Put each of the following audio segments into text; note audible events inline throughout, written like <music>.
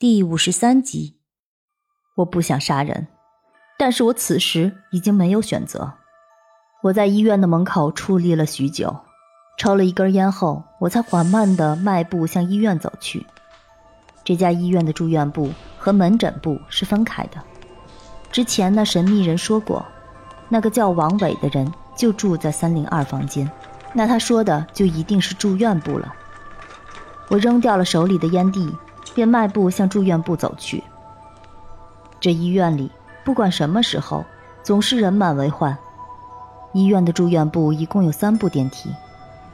第五十三集，我不想杀人，但是我此时已经没有选择。我在医院的门口矗立了许久，抽了一根烟后，我才缓慢的迈步向医院走去。这家医院的住院部和门诊部是分开的。之前那神秘人说过，那个叫王伟的人就住在三零二房间，那他说的就一定是住院部了。我扔掉了手里的烟蒂。便迈步向住院部走去。这医院里不管什么时候，总是人满为患。医院的住院部一共有三部电梯，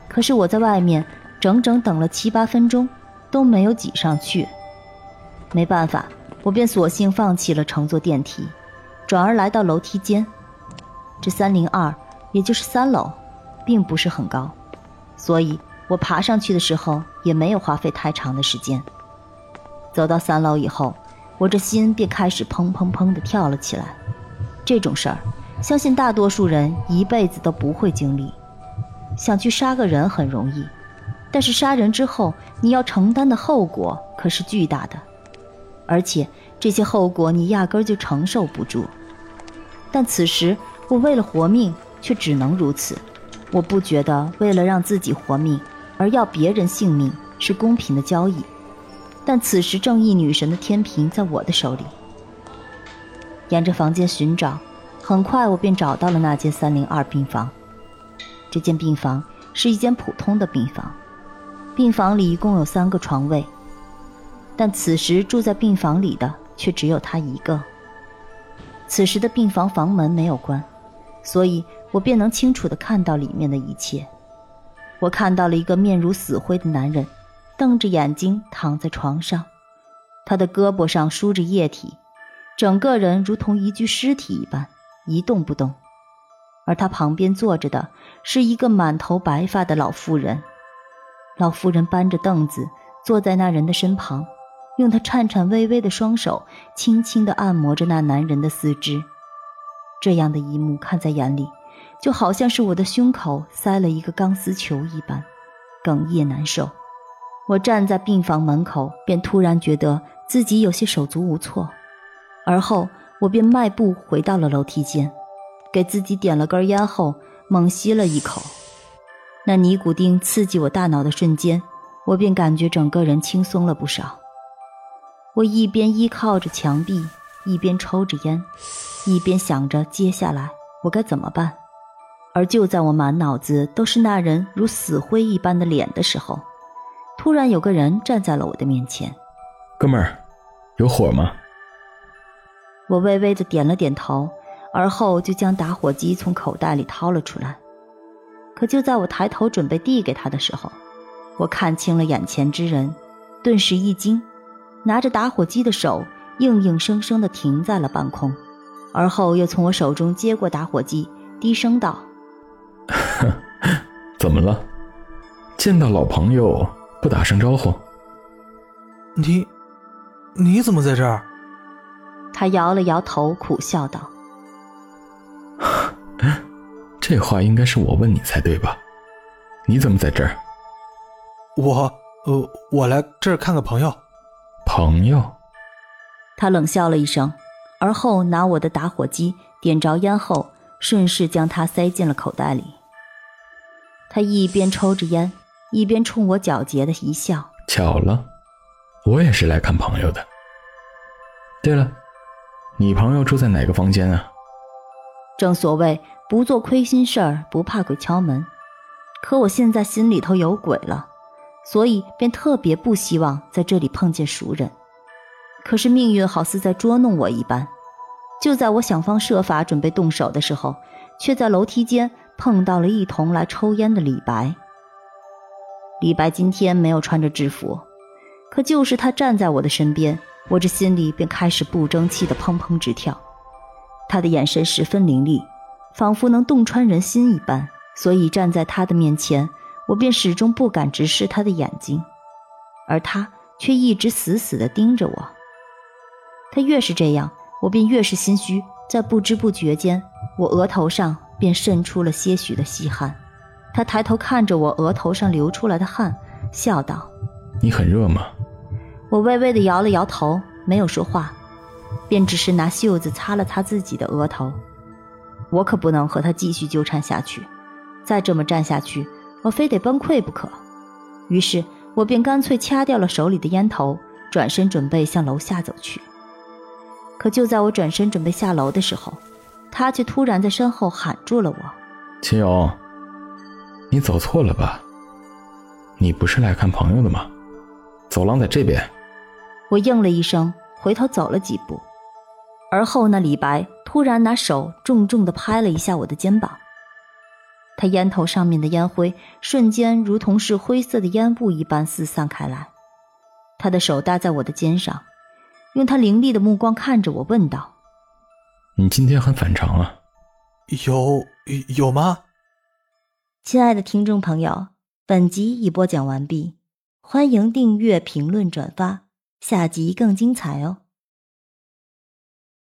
可是我在外面整整等了七八分钟，都没有挤上去。没办法，我便索性放弃了乘坐电梯，转而来到楼梯间。这三零二，也就是三楼，并不是很高，所以我爬上去的时候也没有花费太长的时间。走到三楼以后，我这心便开始砰砰砰地跳了起来。这种事儿，相信大多数人一辈子都不会经历。想去杀个人很容易，但是杀人之后你要承担的后果可是巨大的，而且这些后果你压根儿就承受不住。但此时我为了活命，却只能如此。我不觉得为了让自己活命而要别人性命是公平的交易。但此时，正义女神的天平在我的手里。沿着房间寻找，很快我便找到了那间三零二病房。这间病房是一间普通的病房，病房里一共有三个床位，但此时住在病房里的却只有他一个。此时的病房房门没有关，所以我便能清楚地看到里面的一切。我看到了一个面如死灰的男人。瞪着眼睛躺在床上，他的胳膊上输着液体，整个人如同一具尸体一般一动不动。而他旁边坐着的是一个满头白发的老妇人，老妇人搬着凳子坐在那人的身旁，用她颤颤巍巍的双手轻轻地按摩着那男人的四肢。这样的一幕看在眼里，就好像是我的胸口塞了一个钢丝球一般，哽咽难受。我站在病房门口，便突然觉得自己有些手足无措，而后我便迈步回到了楼梯间，给自己点了根烟后，猛吸了一口。那尼古丁刺激我大脑的瞬间，我便感觉整个人轻松了不少。我一边依靠着墙壁，一边抽着烟，一边想着接下来我该怎么办。而就在我满脑子都是那人如死灰一般的脸的时候，突然有个人站在了我的面前，哥们儿，有火吗？我微微的点了点头，而后就将打火机从口袋里掏了出来。可就在我抬头准备递给他的时候，我看清了眼前之人，顿时一惊，拿着打火机的手硬硬生生的停在了半空，而后又从我手中接过打火机，低声道：“ <laughs> 怎么了？见到老朋友。”不打声招呼，你，你怎么在这儿？他摇了摇头，苦笑道：“ <laughs> 这话应该是我问你才对吧？你怎么在这儿？”我，呃，我来这儿看个朋友。朋友？他冷笑了一声，而后拿我的打火机点着烟后，顺势将它塞进了口袋里。他一边抽着烟。一边冲我皎洁的一笑，巧了，我也是来看朋友的。对了，你朋友住在哪个房间啊？正所谓不做亏心事儿，不怕鬼敲门。可我现在心里头有鬼了，所以便特别不希望在这里碰见熟人。可是命运好似在捉弄我一般，就在我想方设法准备动手的时候，却在楼梯间碰到了一同来抽烟的李白。李白今天没有穿着制服，可就是他站在我的身边，我这心里便开始不争气的砰砰直跳。他的眼神十分凌厉，仿佛能洞穿人心一般，所以站在他的面前，我便始终不敢直视他的眼睛，而他却一直死死地盯着我。他越是这样，我便越是心虚，在不知不觉间，我额头上便渗出了些许的细汗。他抬头看着我额头上流出来的汗，笑道：“你很热吗？”我微微的摇了摇头，没有说话。便只是拿袖子擦了擦自己的额头，我可不能和他继续纠缠下去，再这么站下去，我非得崩溃不可。于是我便干脆掐掉了手里的烟头，转身准备向楼下走去。可就在我转身准备下楼的时候，他却突然在身后喊住了我：“秦勇，你走错了吧？你不是来看朋友的吗？走廊在这边。”我应了一声，回头走了几步。而后，那李白突然拿手重重的拍了一下我的肩膀，他烟头上面的烟灰瞬间如同是灰色的烟雾一般四散开来。他的手搭在我的肩上，用他凌厉的目光看着我，问道：“你今天很反常啊？有有吗？”亲爱的听众朋友，本集已播讲完毕，欢迎订阅、评论、转发，下集更精彩哦。